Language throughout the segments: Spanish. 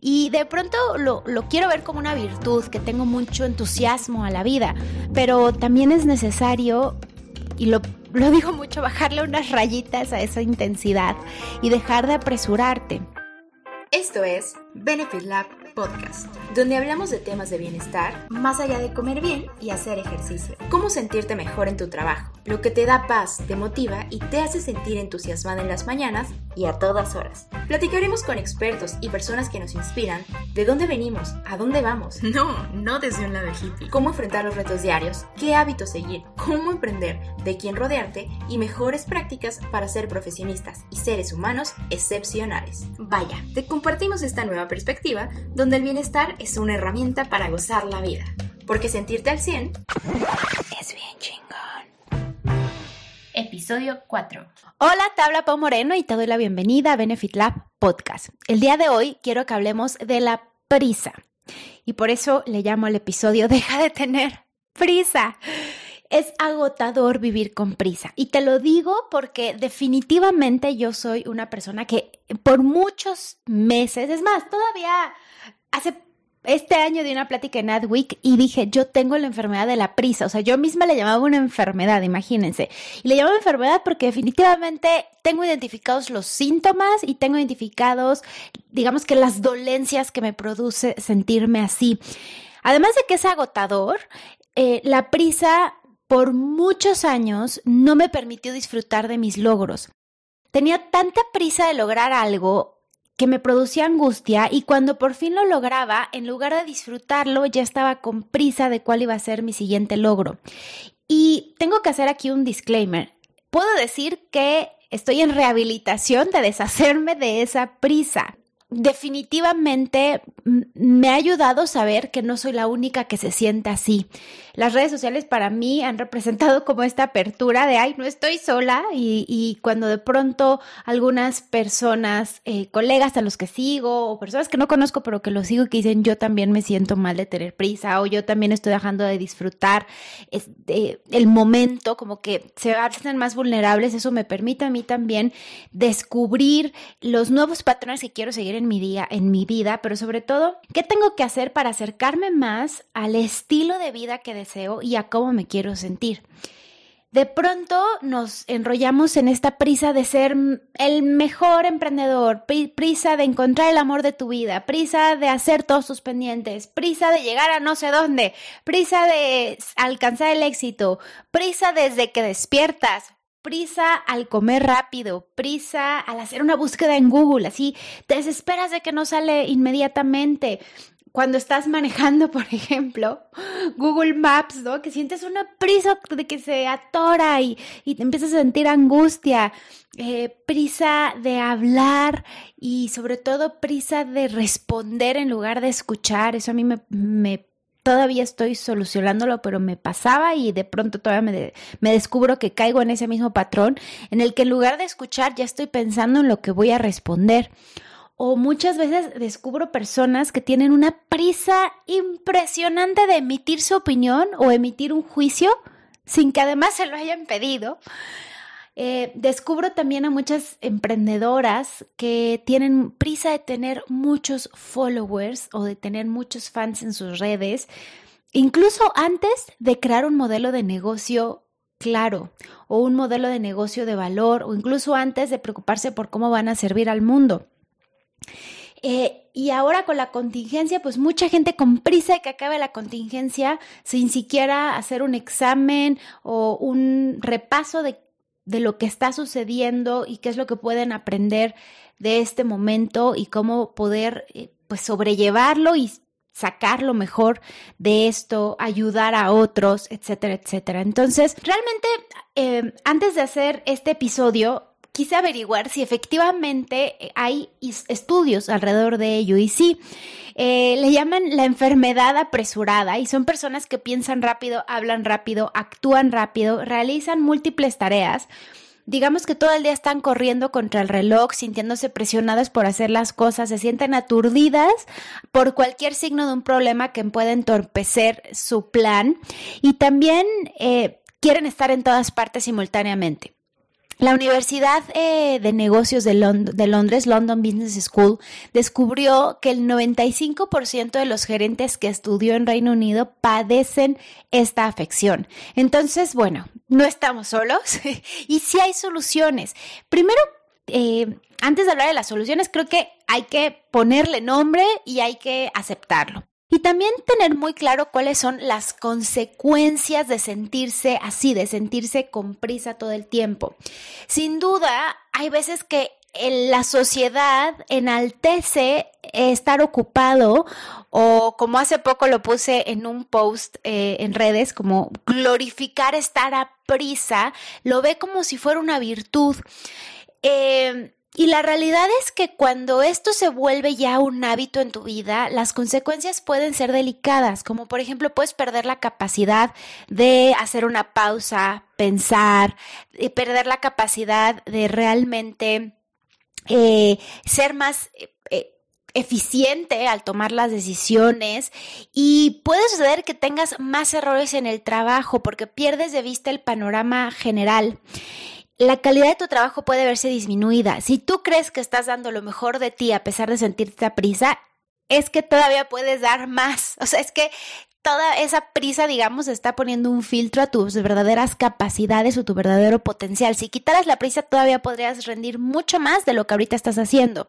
Y de pronto lo, lo quiero ver como una virtud, que tengo mucho entusiasmo a la vida, pero también es necesario, y lo lo digo mucho, bajarle unas rayitas a esa intensidad y dejar de apresurarte. Esto es Benefit Lab Podcast, donde hablamos de temas de bienestar más allá de comer bien y hacer ejercicio. Cómo sentirte mejor en tu trabajo, lo que te da paz, te motiva y te hace sentir entusiasmada en las mañanas y a todas horas. Platicaremos con expertos y personas que nos inspiran de dónde venimos, a dónde vamos. No, no desde un lado hippie. Cómo enfrentar los retos diarios, qué hábitos seguir, cómo emprender, de quién rodearte y mejores prácticas para ser profesionistas y seres humanos excepcionales. Vaya, te compartimos esta nueva perspectiva donde el bienestar es una herramienta para gozar la vida. Porque sentirte al 100 es bien chingón. Episodio 4. Hola, te habla Pau Moreno y te doy la bienvenida a Benefit Lab Podcast. El día de hoy quiero que hablemos de la prisa. Y por eso le llamo al episodio Deja de tener prisa. Es agotador vivir con prisa. Y te lo digo porque definitivamente yo soy una persona que por muchos meses, es más, todavía hace este año di una plática en Adweek y dije, yo tengo la enfermedad de la prisa. O sea, yo misma le llamaba una enfermedad, imagínense. Y le llamaba enfermedad porque definitivamente tengo identificados los síntomas y tengo identificados, digamos que las dolencias que me produce sentirme así. Además de que es agotador, eh, la prisa por muchos años no me permitió disfrutar de mis logros. Tenía tanta prisa de lograr algo que me producía angustia y cuando por fin lo lograba, en lugar de disfrutarlo, ya estaba con prisa de cuál iba a ser mi siguiente logro. Y tengo que hacer aquí un disclaimer. Puedo decir que estoy en rehabilitación de deshacerme de esa prisa definitivamente me ha ayudado saber que no soy la única que se siente así. Las redes sociales para mí han representado como esta apertura de, ay, no estoy sola y, cuando de pronto algunas personas, eh, colegas a los que sigo o personas que no conozco pero que los sigo que dicen, yo también me siento mal de tener prisa o yo también estoy dejando de disfrutar este, el momento, como que se hacen más vulnerables, eso me permite a mí también descubrir los nuevos patrones que quiero seguir en mi día, en mi vida, pero sobre todo, ¿qué tengo que hacer para acercarme más al estilo de vida que deseo y a cómo me quiero sentir? De pronto nos enrollamos en esta prisa de ser el mejor emprendedor, prisa de encontrar el amor de tu vida, prisa de hacer todos tus pendientes, prisa de llegar a no sé dónde, prisa de alcanzar el éxito, prisa desde que despiertas, prisa al comer rápido, prisa al hacer una búsqueda en Google, así te desesperas de que no sale inmediatamente. Cuando estás manejando, por ejemplo, Google Maps, ¿no? Que sientes una prisa de que se atora y, y te empiezas a sentir angustia, eh, prisa de hablar y sobre todo prisa de responder en lugar de escuchar. Eso a mí me, me todavía estoy solucionándolo, pero me pasaba y de pronto todavía me, me, descubro que caigo en ese mismo patrón en el que en lugar de escuchar ya estoy pensando en lo que voy a responder. O muchas veces descubro personas que tienen una prisa impresionante de emitir su opinión o emitir un juicio sin que además se lo hayan pedido. Eh, descubro también a muchas emprendedoras que tienen prisa de tener muchos followers o de tener muchos fans en sus redes, incluso antes de crear un modelo de negocio claro o un modelo de negocio de valor o incluso antes de preocuparse por cómo van a servir al mundo. Eh, y ahora con la contingencia, pues mucha gente con prisa de que acabe la contingencia sin siquiera hacer un examen o un repaso de de lo que está sucediendo y qué es lo que pueden aprender de este momento y cómo poder eh, pues sobrellevarlo y sacar lo mejor de esto, ayudar a otros, etcétera, etcétera. Entonces, realmente, eh, antes de hacer este episodio, quise averiguar si efectivamente hay estudios alrededor de ello y sí. Eh, le llaman la enfermedad apresurada y son personas que piensan rápido, hablan rápido, actúan rápido, realizan múltiples tareas. Digamos que todo el día están corriendo contra el reloj, sintiéndose presionadas por hacer las cosas, se sienten aturdidas por cualquier signo de un problema que pueda entorpecer su plan y también eh, quieren estar en todas partes simultáneamente. La Universidad eh, de Negocios de, de, Londres, London Business School, descubrió que el 95% de los gerentes que estudió en Reino Unido padecen esta afección. Entonces, bueno, no estamos solos y sí hay soluciones. Primero, eh, antes de hablar de las soluciones, creo que hay que ponerle nombre y hay que aceptarlo. Y también tener muy claro cuáles son las consecuencias de sentirse así, de sentirse con prisa todo el tiempo. Sin duda, hay veces que la sociedad enaltece estar ocupado o como hace poco lo puse en un post eh, en redes, como glorificar estar a prisa, lo ve como si fuera una virtud. Eh, y la realidad es que cuando esto se vuelve ya un hábito en tu vida, las consecuencias pueden ser delicadas, como por ejemplo puedes perder la capacidad de hacer una pausa, pensar, y perder la capacidad de realmente eh, ser más... Eh, eficiente al tomar las decisiones. Y puede suceder que tengas más errores en el trabajo porque pierdes de vista el panorama general la calidad de tu trabajo puede verse disminuida. Si tú crees que estás dando lo mejor de ti a pesar de sentirte a prisa, es que todavía puedes dar más. O sea, es que toda esa prisa, digamos, está poniendo un filtro a tus verdaderas capacidades o tu verdadero potencial. Si quitaras la prisa, todavía podrías rendir mucho más de lo que ahorita estás haciendo.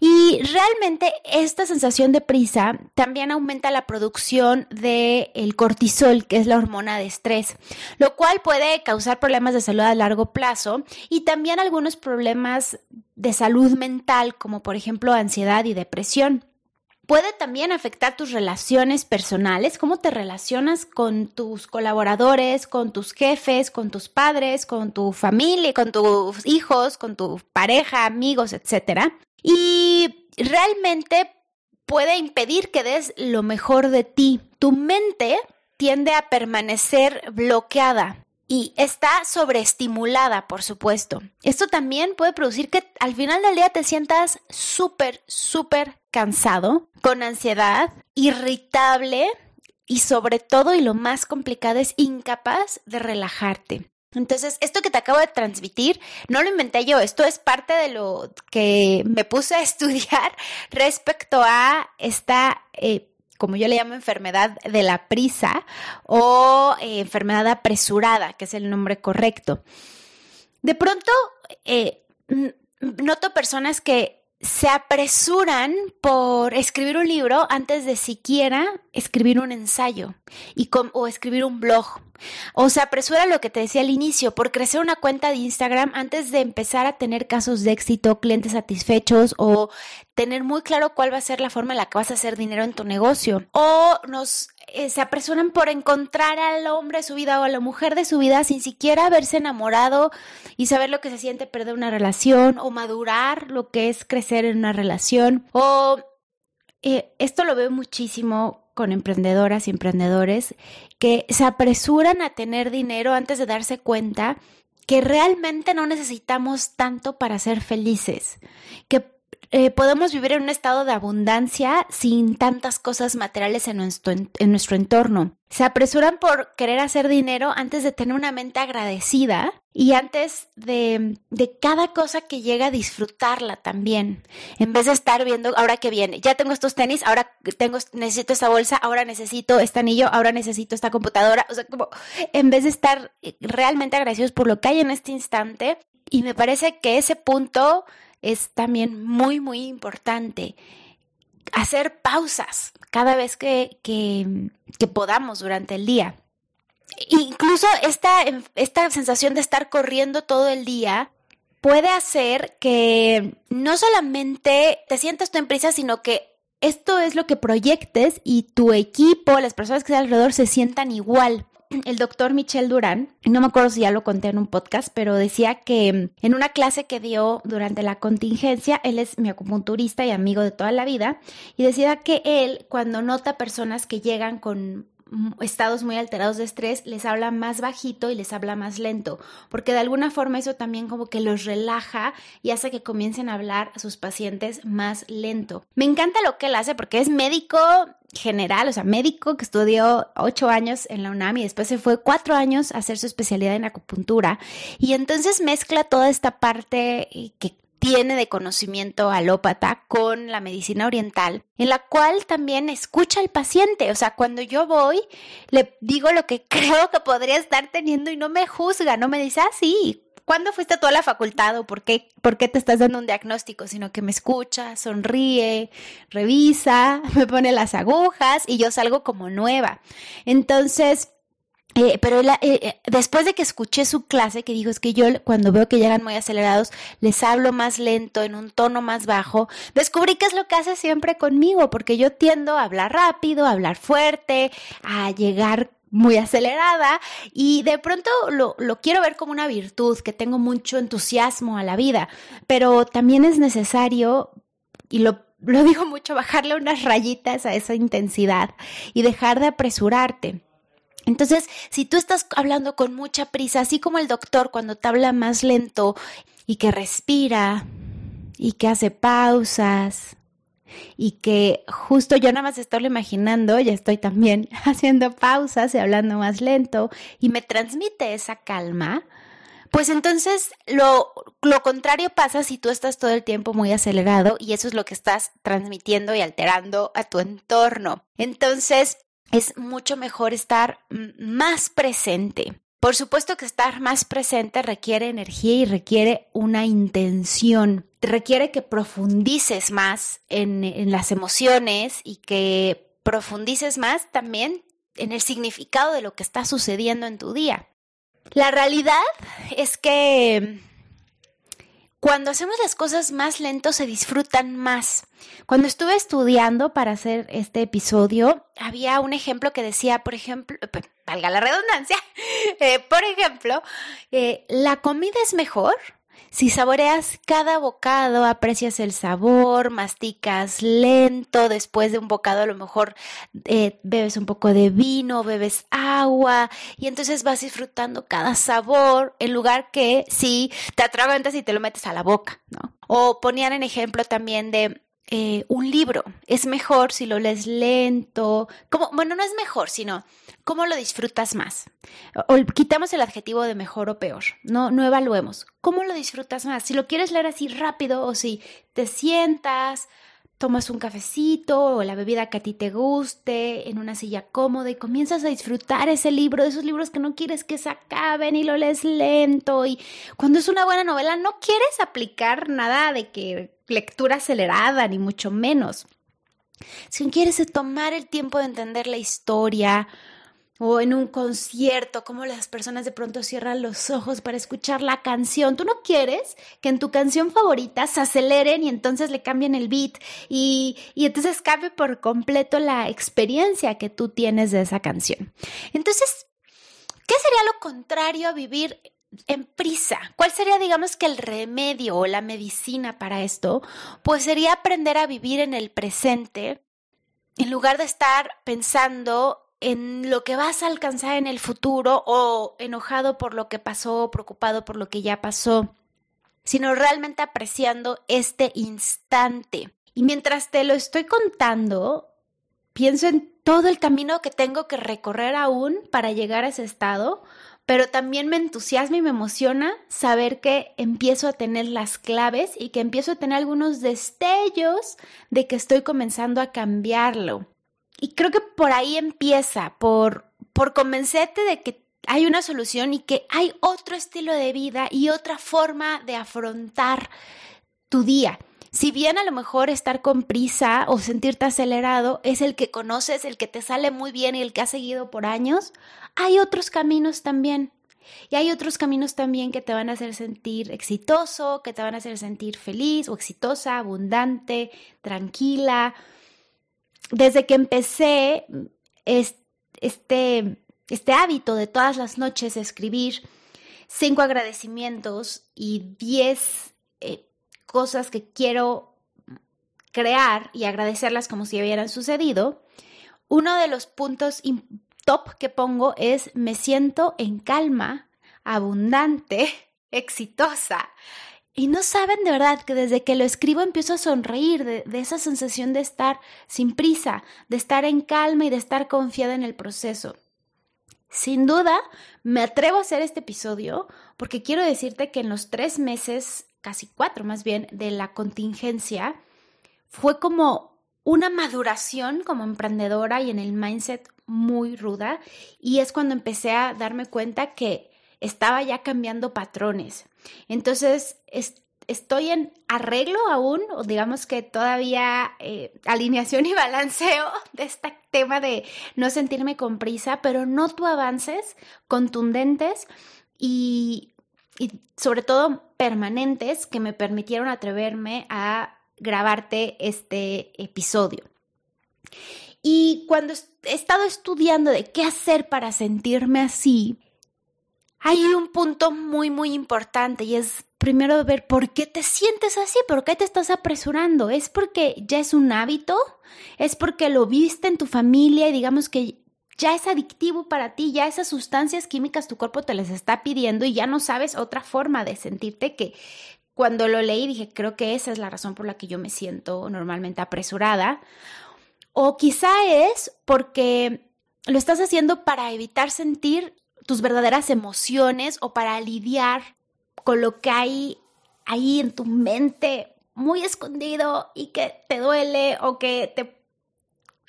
Y realmente esta sensación de prisa también aumenta la producción del el cortisol, que es la hormona de estrés, lo cual puede causar problemas de salud a largo plazo y también algunos problemas de salud mental, como por ejemplo ansiedad y depresión puede también afectar tus relaciones personales, cómo te relacionas con tus colaboradores, con tus jefes, con tus padres, con tu familia, con tus hijos, con tu pareja, amigos, etc. Y realmente puede impedir que des lo mejor de ti. Tu mente tiende a permanecer bloqueada y está sobreestimulada, por supuesto. Esto también puede producir que al final del día te sientas súper, súper cansado, con ansiedad, irritable y sobre todo, y lo más complicado, es incapaz de relajarte. Entonces, esto que te acabo de transmitir, no lo inventé yo, esto es parte de lo que me puse a estudiar respecto a esta eh, como yo le llamo enfermedad de la prisa o eh, enfermedad apresurada, que es el nombre correcto. De pronto, eh, noto personas que se apresuran por escribir un libro antes de siquiera escribir un ensayo y o escribir un blog. O se apresura lo que te decía al inicio, por crecer una cuenta de Instagram antes de empezar a tener casos de éxito, clientes satisfechos o tener muy claro cuál va a ser la forma en la que vas a hacer dinero en tu negocio. O nos eh, se apresuran por encontrar al hombre de su vida o a la mujer de su vida sin siquiera haberse enamorado y saber lo que se siente perder una relación o madurar lo que es crecer en una relación. O eh, esto lo veo muchísimo con emprendedoras y emprendedores que se apresuran a tener dinero antes de darse cuenta que realmente no necesitamos tanto para ser felices, que eh, podemos vivir en un estado de abundancia sin tantas cosas materiales en nuestro, en nuestro entorno. Se apresuran por querer hacer dinero antes de tener una mente agradecida y antes de, cada cosa que llega a disfrutarla también. En vez de estar viendo, ahora que viene, ya tengo estos tenis, ahora tengo, necesito esta bolsa, ahora necesito este anillo, ahora necesito esta computadora. O sea, como en vez de estar realmente agradecidos por lo que hay en este instante. Y me parece que ese punto es también muy, muy importante hacer pausas cada vez que, que, podamos durante el día. Incluso esta, esta sensación de estar corriendo todo el día puede hacer que no solamente te sientas tú en prisa, sino que esto es lo que proyectes y tu equipo, las personas que están alrededor se sientan igual el doctor Michel Durán, no me acuerdo si ya lo conté en un podcast, pero decía que en una clase que dio durante la contingencia, él es mi acupunturista y amigo de toda la vida, y decía que él cuando nota personas que llegan con estados muy alterados de estrés, les habla más bajito y les habla más lento, porque de alguna forma eso también como que los relaja y hace que comiencen a hablar a sus pacientes más lento. Me encanta lo que él hace porque es médico general, o sea, médico que estudió ocho años en la UNAM y después se fue cuatro años a hacer su especialidad en acupuntura y entonces mezcla toda esta parte eh, que tiene de conocimiento alópata con la medicina oriental, en la cual también escucha al paciente. O sea, cuando yo voy, le digo lo que creo que podría estar teniendo y no me juzga, no me dice, ah, sí, ¿cuándo fuiste tú a la facultad o por qué, por qué te estás dando un diagnóstico? Sino que me escucha, sonríe, revisa, me pone las agujas y yo salgo como nueva. Entonces, eh, pero eh, eh, después de que escuché su clase, que dijo es que yo cuando veo que llegan muy acelerados, les hablo más lento, en un tono más bajo, descubrí que es lo que hace siempre conmigo, porque yo tiendo a hablar rápido, a hablar fuerte, a llegar muy acelerada y de pronto lo, lo quiero ver como una virtud, que tengo mucho entusiasmo a la vida, pero también es necesario, y lo lo digo mucho, bajarle unas rayitas a esa intensidad y dejar de apresurarte. Entonces, si tú estás hablando con mucha prisa, así como el doctor cuando te habla más lento y que respira y que hace pausas y que justo yo nada más estoy imaginando, ya estoy también haciendo pausas y hablando más lento y me transmite esa calma, pues entonces lo, lo, contrario pasa si tú estás todo el tiempo muy acelerado y eso es lo que estás transmitiendo y alterando a tu entorno. Entonces, es mucho mejor estar más presente. Por supuesto que estar más presente requiere energía y requiere una intención. Requiere que profundices más en, en, las emociones y que profundices más también en el significado de lo que está sucediendo en tu día. La realidad es que cuando hacemos las cosas más lento se disfrutan más. Cuando estuve estudiando para hacer este episodio, había un ejemplo que decía, por ejemplo, valga la redundancia, eh, por ejemplo, eh, la comida es mejor si saboreas cada bocado, aprecias el sabor, masticas lento, después de un bocado a lo mejor eh, bebes un poco de vino, bebes agua y entonces vas disfrutando cada sabor en lugar que si te atragantas y te lo metes a la boca, ¿no? O ponían en ejemplo también de eh, un libro. Es mejor si lo lees lento. Como, bueno, no es mejor, sino cómo lo disfrutas más. O, quitamos el adjetivo de mejor o peor. No, no evaluemos. ¿Cómo lo disfrutas más? Si lo quieres leer así rápido o si te sientas, tomas un cafecito o la bebida que a ti te guste en una silla cómoda y comienzas a disfrutar ese libro, de esos libros que no quieres que se acaben y lo lees lento y cuando es una buena novela no quieres aplicar nada de que lectura acelerada, ni mucho menos. Si quieres tomar el tiempo de entender la historia, o en un concierto, como las personas de pronto cierran los ojos para escuchar la canción. Tú no quieres que en tu canción favorita se aceleren y entonces le cambien el beat y, y entonces cambie por completo la experiencia que tú tienes de esa canción. Entonces, ¿qué sería lo contrario a vivir en prisa. ¿Cuál sería, digamos, que el remedio o la medicina para esto? Pues sería aprender a vivir en el presente en lugar de estar pensando en lo que vas a alcanzar en el futuro o enojado por lo que pasó, preocupado por lo que ya pasó, sino realmente apreciando este instante. Y mientras te lo estoy contando, pienso en todo el camino que tengo que recorrer aún para llegar a ese estado, pero también me entusiasma y me emociona saber que empiezo a tener las claves y que empiezo a tener algunos destellos de que estoy comenzando a cambiarlo. Y creo que por ahí empieza, por, por convencerte de que hay una solución y que hay otro estilo de vida y otra forma de afrontar tu día. Si bien a lo mejor estar con prisa o sentirte acelerado es el que conoces, el que te sale muy bien y el que has seguido por años, hay otros caminos también. Y hay otros caminos también que te van a hacer sentir exitoso, que te van a hacer sentir feliz o exitosa, abundante, tranquila. Desde que empecé este, este hábito de todas las noches escribir cinco agradecimientos y diez eh, cosas que quiero crear y agradecerlas como si hubieran sucedido, uno de los puntos top que pongo es me siento en calma, abundante, exitosa. Y no saben de verdad que desde que lo escribo empiezo a sonreír de, de, esa sensación de estar sin prisa, de estar en calma y de estar confiada en el proceso. Sin duda, me atrevo a hacer este episodio porque quiero decirte que en los tres meses, casi cuatro más bien, de la contingencia, fue como una maduración como emprendedora y en el mindset muy ruda. Y es cuando empecé a darme cuenta que estaba ya cambiando patrones. Entonces, estoy en arreglo aún, o digamos que todavía eh, alineación y balanceo de este tema de no sentirme con prisa, pero noto avances contundentes y, y sobre todo permanentes que me permitieron atreverme a grabarte este episodio. Y cuando he estado estudiando de qué hacer para sentirme así, hay un punto muy, muy importante y es primero ver por qué te sientes así, por qué te estás apresurando. ¿Es porque ya es un hábito? ¿Es porque lo viste en tu familia y digamos que ya es adictivo para ti, ya esas sustancias químicas tu cuerpo te les está pidiendo y ya no sabes otra forma de sentirte que cuando lo leí dije, creo que esa es la razón por la que yo me siento normalmente apresurada. O quizá es porque lo estás haciendo para evitar sentir tus verdaderas emociones o para lidiar con lo que hay ahí en tu mente muy escondido y que te duele o que te,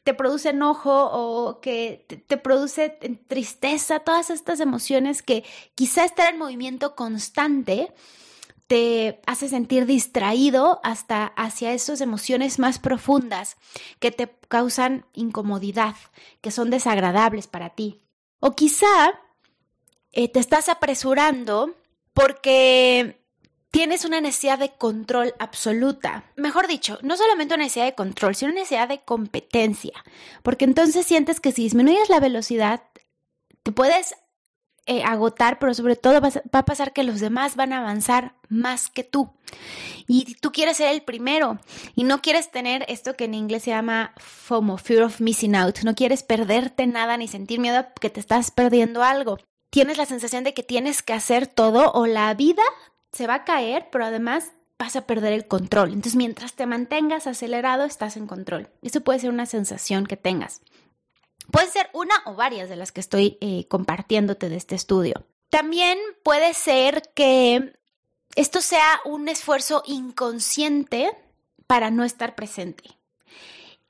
te produce enojo o que te, produce tristeza, todas estas emociones que quizá estar en movimiento constante te hace sentir distraído hasta hacia esas emociones más profundas que te causan incomodidad, que son desagradables para ti. O quizá eh, te estás apresurando porque tienes una necesidad de control absoluta. Mejor dicho, no solamente una necesidad de control, sino una necesidad de competencia. Porque entonces sientes que si disminuyes la velocidad, te puedes eh, agotar, pero sobre todo va a pasar que los demás van a avanzar más que tú. Y tú quieres ser el primero y no quieres tener esto que en inglés se llama FOMO, Fear of Missing Out. No quieres perderte nada ni sentir miedo que te estás perdiendo algo tienes la sensación de que tienes que hacer todo o la vida se va a caer, pero además vas a perder el control. Entonces, mientras te mantengas acelerado, estás en control. Eso puede ser una sensación que tengas. Puede ser una o varias de las que estoy eh, compartiéndote de este estudio. También puede ser que esto sea un esfuerzo inconsciente para no estar presente.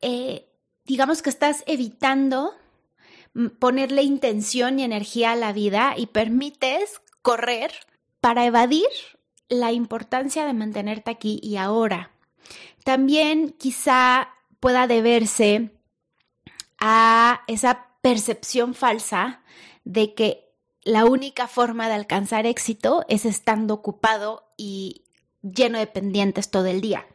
Eh, digamos que estás evitando ponerle intención y energía a la vida y permites correr para evadir la importancia de mantenerte aquí y ahora. También quizá pueda deberse a esa percepción falsa de que la única forma de alcanzar éxito es estando ocupado y lleno de pendientes todo el día.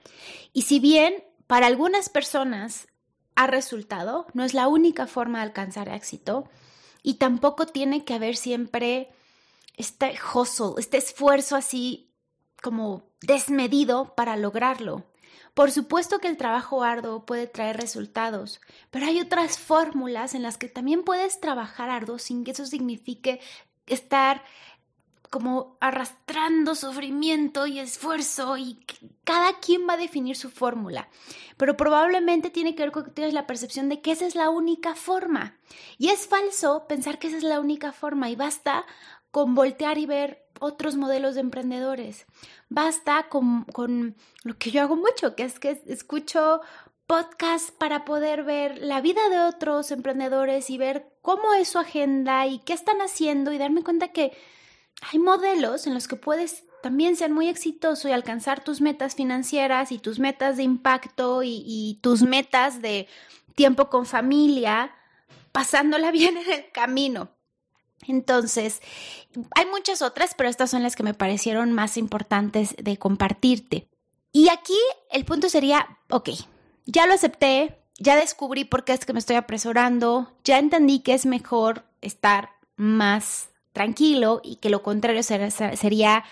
Y si bien para algunas personas ha resultado, no es la única forma de alcanzar éxito y tampoco tiene que haber siempre este hustle, este esfuerzo así como desmedido para lograrlo. Por supuesto que el trabajo arduo puede traer resultados, pero hay otras fórmulas en las que también puedes trabajar arduo sin que eso signifique estar como arrastrando sufrimiento y esfuerzo y cada quien va a definir su fórmula, pero probablemente tiene que ver con que tienes la percepción de que esa es la única forma. Y es falso pensar que esa es la única forma y basta con voltear y ver otros modelos de emprendedores. Basta con, con lo que yo hago mucho, que es que escucho podcasts para poder ver la vida de otros emprendedores y ver cómo es su agenda y qué están haciendo y darme cuenta que hay modelos en los que puedes también ser muy exitoso y alcanzar tus metas financieras y tus metas de impacto y, tus metas de tiempo con familia, pasándola bien en el camino. Entonces, hay muchas otras, pero estas son las que me parecieron más importantes de compartirte. Y aquí el punto sería, ok, ya lo acepté, ya descubrí por qué es que me estoy apresurando, ya entendí que es mejor estar más tranquilo y que lo contrario sería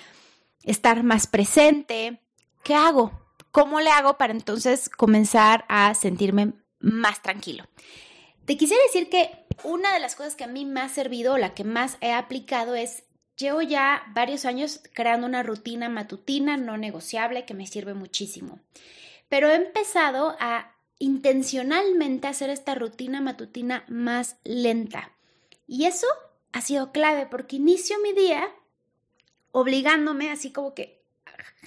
estar más presente. ¿Qué hago? ¿Cómo le hago para entonces comenzar a sentirme más tranquilo? Te quisiera decir que una de las cosas que a mí me ha servido, la que más he aplicado es, llevo ya varios años creando una rutina matutina no negociable que me sirve muchísimo. Pero he empezado a intencionalmente hacer esta rutina matutina más lenta. Y eso ha sido clave porque inicio mi día obligándome así como que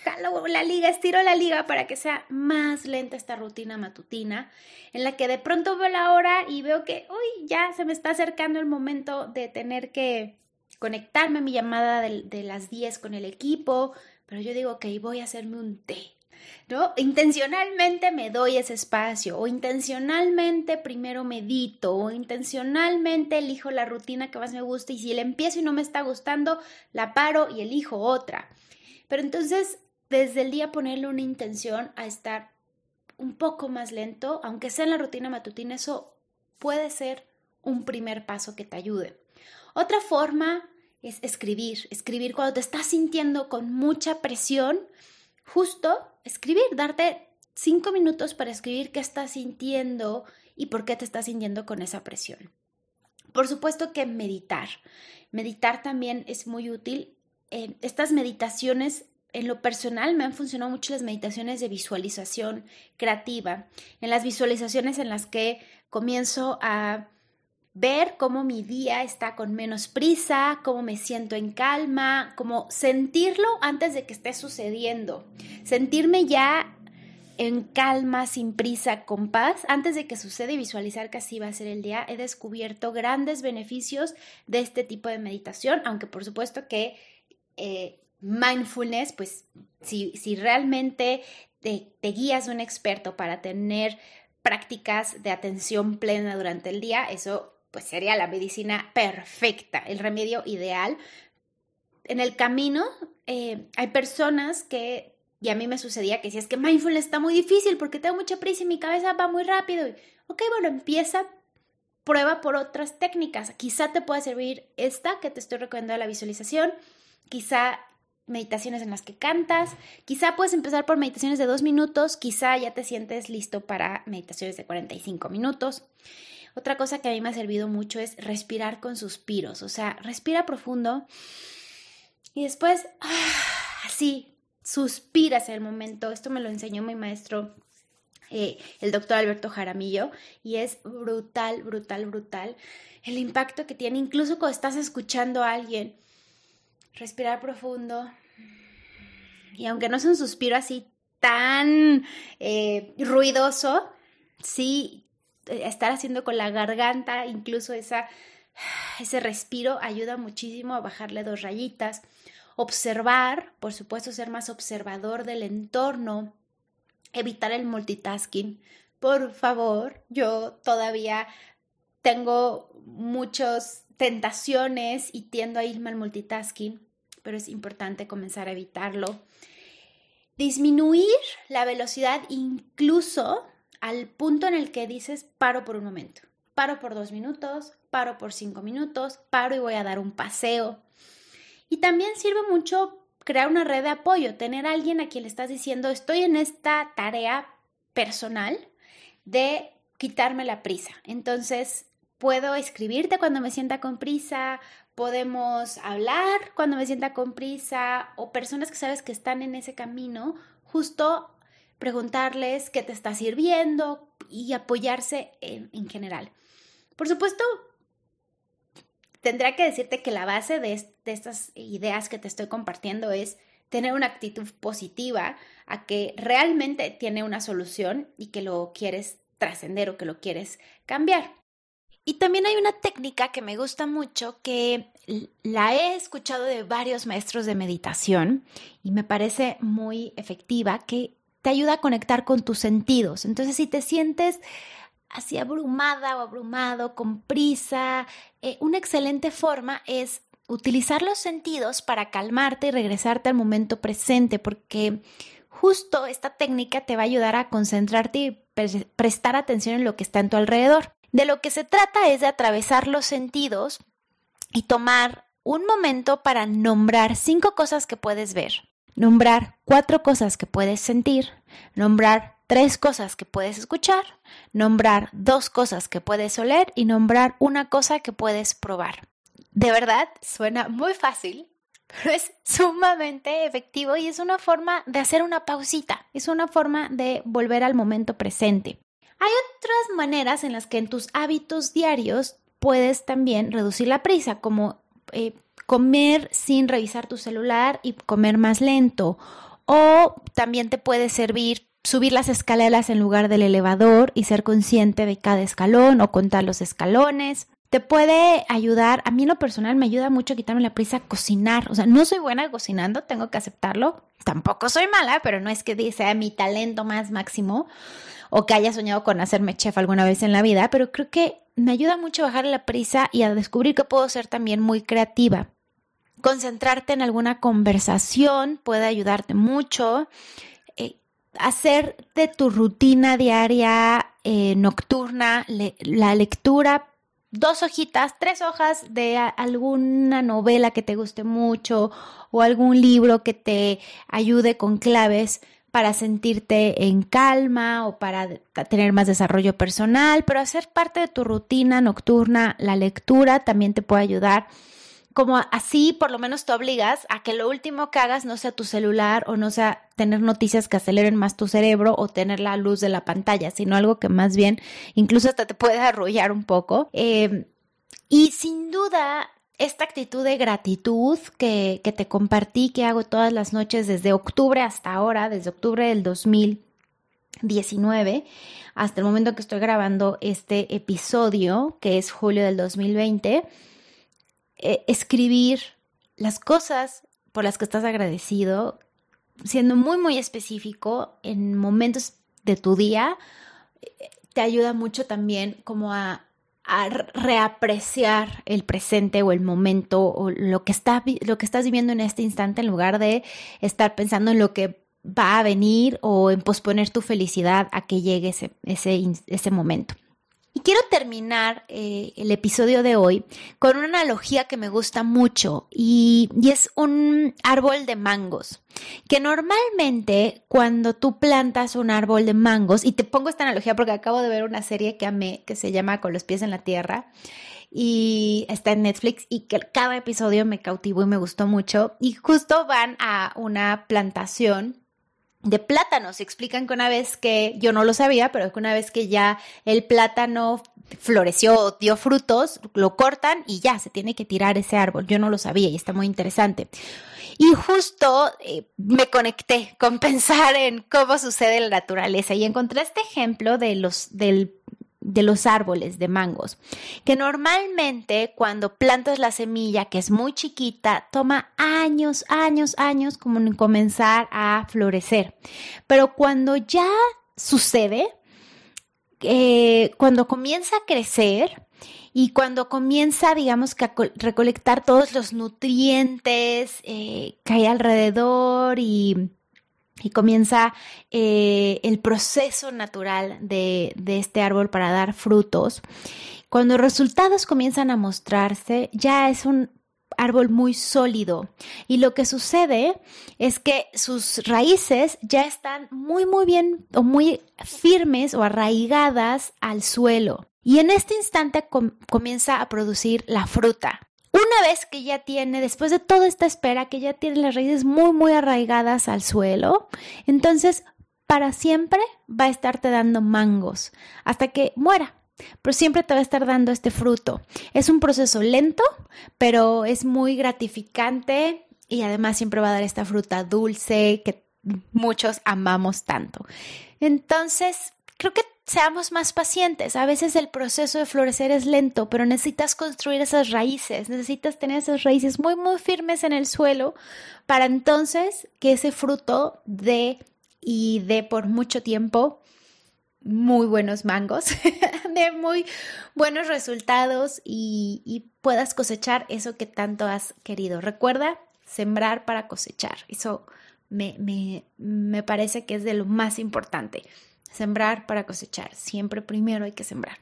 jalo la liga, estiro la liga para que sea más lenta esta rutina matutina, en la que de pronto veo la hora y veo que, uy, ya se me está acercando el momento de tener que conectarme a mi llamada de, las 10 con el equipo, pero yo digo, ok, voy a hacerme un té. ¿No? Intencionalmente me doy ese espacio o intencionalmente primero medito o intencionalmente elijo la rutina que más me gusta y si la empiezo y no me está gustando, la paro y elijo otra. Pero entonces desde el día ponerle una intención a estar un poco más lento, aunque sea en la rutina matutina, eso puede ser un primer paso que te ayude. Otra forma es escribir, escribir cuando te estás sintiendo con mucha presión, justo escribir, darte cinco minutos para escribir qué estás sintiendo y por qué te estás sintiendo con esa presión. Por supuesto que meditar. Meditar también es muy útil. Eh, estas meditaciones en lo personal me han funcionado mucho las meditaciones de visualización creativa, en las visualizaciones en las que comienzo a ver cómo mi día está con menos prisa, cómo me siento en calma, como sentirlo antes de que esté sucediendo, sentirme ya en calma, sin prisa, con paz, antes de que suceda y visualizar que así va a ser el día, he descubierto grandes beneficios de este tipo de meditación, aunque por supuesto que eh, mindfulness, pues si, si realmente te, te guías un experto para tener prácticas de atención plena durante el día, eso pues sería la medicina perfecta, el remedio ideal. En el camino eh, hay personas que, y a mí me sucedía que si es que mindfulness está muy difícil porque tengo mucha prisa y mi cabeza va muy rápido. Ok, bueno, empieza, prueba por otras técnicas. Quizá te pueda servir esta que te estoy recomendando la visualización, quizá meditaciones en las que cantas. Quizá puedes empezar por meditaciones de dos minutos, quizá ya te sientes listo para meditaciones de 45 minutos. Otra cosa que a mí me ha servido mucho es respirar con suspiros, o sea, respira profundo y después ah, así suspiras el momento. Esto me lo enseñó mi maestro, eh, el doctor Alberto Jaramillo, y es brutal, brutal, brutal el impacto que tiene, incluso cuando estás escuchando a alguien respirar profundo. Y aunque no es un suspiro así tan eh, ruidoso, sí eh, estar haciendo con la garganta, incluso esa, ese respiro ayuda muchísimo a bajarle dos rayitas. Observar, por supuesto, ser más observador del entorno, evitar el multitasking. Por favor, yo todavía tengo muchas tentaciones y tiendo a irme al multitasking pero es importante comenzar a evitarlo. Disminuir la velocidad incluso al punto en el que dices paro por un momento, paro por dos minutos, paro por cinco minutos, paro y voy a dar un paseo. Y también sirve mucho crear una red de apoyo, tener a alguien a quien le estás diciendo estoy en esta tarea personal de quitarme la prisa. Entonces, puedo escribirte cuando me sienta con prisa, podemos hablar cuando me sienta con prisa o personas que sabes que están en ese camino, justo preguntarles qué te está sirviendo y apoyarse en, en general. Por supuesto, tendrá que decirte que la base de, de estas ideas que te estoy compartiendo es tener una actitud positiva a que realmente tiene una solución y que lo quieres trascender o que lo quieres cambiar. Y también hay una técnica que me gusta mucho que la he escuchado de varios maestros de meditación y me parece muy efectiva, que te ayuda a conectar con tus sentidos. Entonces, si te sientes así abrumada o abrumado, con prisa, eh, una excelente forma es utilizar los sentidos para calmarte y regresarte al momento presente, porque justo esta técnica te va a ayudar a concentrarte y prestar atención en lo que está en tu alrededor. De lo que se trata es de atravesar los sentidos y tomar un momento para nombrar cinco cosas que puedes ver, nombrar cuatro cosas que puedes sentir, nombrar tres cosas que puedes escuchar, nombrar dos cosas que puedes oler y nombrar una cosa que puedes probar. De verdad, suena muy fácil, pero es sumamente efectivo y es una forma de hacer una pausita, es una forma de volver al momento presente. Hay otras maneras en las que en tus hábitos diarios puedes también reducir la prisa, como eh, comer sin revisar tu celular y comer más lento. O también te puede servir subir las escaleras en lugar del elevador y ser consciente de cada escalón o contar los escalones. Te puede ayudar, a mí en lo personal me ayuda mucho a quitarme la prisa a cocinar. O sea, no soy buena cocinando, tengo que aceptarlo. Tampoco soy mala, pero no es que sea mi talento más máximo o que haya soñado con hacerme chef alguna vez en la vida, pero creo que me ayuda mucho a bajar la prisa y a descubrir que puedo ser también muy creativa. Concentrarte en alguna conversación puede ayudarte mucho. Eh, hacer de tu rutina diaria eh, nocturna la lectura dos hojitas, tres hojas de alguna novela que te guste mucho o algún libro que te ayude con claves para sentirte en calma o para tener más desarrollo personal, pero hacer parte de tu rutina nocturna, la lectura también te puede ayudar. Como así, por lo menos te obligas a que lo último que hagas no sea tu celular o no sea tener noticias que aceleren más tu cerebro o tener la luz de la pantalla, sino algo que más bien incluso hasta te puede arrullar un poco. Eh, y sin duda, esta actitud de gratitud que, que, te compartí, que hago todas las noches desde octubre hasta ahora, desde octubre del 2019, hasta el momento que estoy grabando este episodio, que es julio del 2020, eh, escribir las cosas por las que estás agradecido, siendo muy, muy específico en momentos de tu día, eh, te ayuda mucho también como a a reapreciar el presente o el momento o lo que, está, lo que estás viviendo en este instante en lugar de estar pensando en lo que va a venir o en posponer tu felicidad a que llegue ese, ese, ese momento. Y quiero terminar eh, el episodio de hoy con una analogía que me gusta mucho y, y, es un árbol de mangos, que normalmente cuando tú plantas un árbol de mangos, y te pongo esta analogía porque acabo de ver una serie que amé, que se llama Con los pies en la tierra, y está en Netflix y que cada episodio me cautivó y me gustó mucho, y justo van a una plantación de plátanos. Explican que una vez que, yo no lo sabía, pero que una vez que ya el plátano floreció, dio frutos, lo cortan y ya se tiene que tirar ese árbol. Yo no lo sabía y está muy interesante. Y justo eh, me conecté con pensar en cómo sucede la naturaleza y encontré este ejemplo de los, del de los árboles de mangos, que normalmente cuando plantas la semilla, que es muy chiquita, toma años, años, años como en comenzar a florecer. Pero cuando ya sucede, eh, cuando comienza a crecer, y cuando comienza, digamos, que a recolectar todos los nutrientes eh, que hay alrededor y y comienza eh, el proceso natural de, de este árbol para dar frutos. Cuando los resultados comienzan a mostrarse, ya es un árbol muy sólido y lo que sucede es que sus raíces ya están muy muy bien o muy firmes o arraigadas al suelo y en este instante comienza a producir la fruta. Una vez que ya tiene, después de toda esta espera, que ya tiene las raíces muy, muy arraigadas al suelo, entonces para siempre va a estarte dando mangos hasta que muera. Pero siempre te va a estar dando este fruto. Es un proceso lento, pero es muy gratificante y además siempre va a dar esta fruta dulce que muchos amamos tanto. Entonces, creo que seamos más pacientes. A veces el proceso de florecer es lento, pero necesitas construir esas raíces, necesitas tener esas raíces muy, muy firmes en el suelo para entonces que ese fruto dé y dé por mucho tiempo muy buenos mangos, de muy buenos resultados y, y puedas cosechar eso que tanto has querido. Recuerda, sembrar para cosechar. Eso me, me, me parece que es de lo más importante. Sembrar para cosechar. Siempre primero hay que sembrar.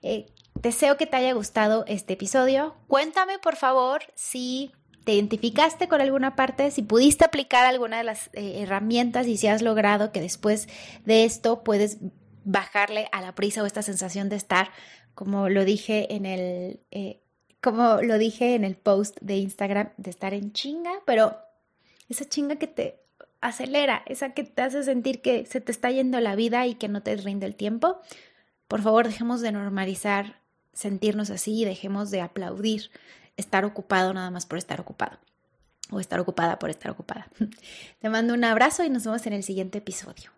Eh, deseo que te haya gustado este episodio. Cuéntame, por favor, si te identificaste con alguna parte, si pudiste aplicar alguna de las eh, herramientas y si has logrado que después de esto puedes bajarle a la prisa o esta sensación de estar, como lo dije en el, eh, como lo dije en el post de Instagram, de estar en chinga, pero esa chinga que te acelera, esa que te hace sentir que se te está yendo la vida y que no te rinde el tiempo. Por favor, dejemos de normalizar sentirnos así y dejemos de aplaudir estar ocupado nada más por estar ocupado o estar ocupada por estar ocupada. Te mando un abrazo y nos vemos en el siguiente episodio.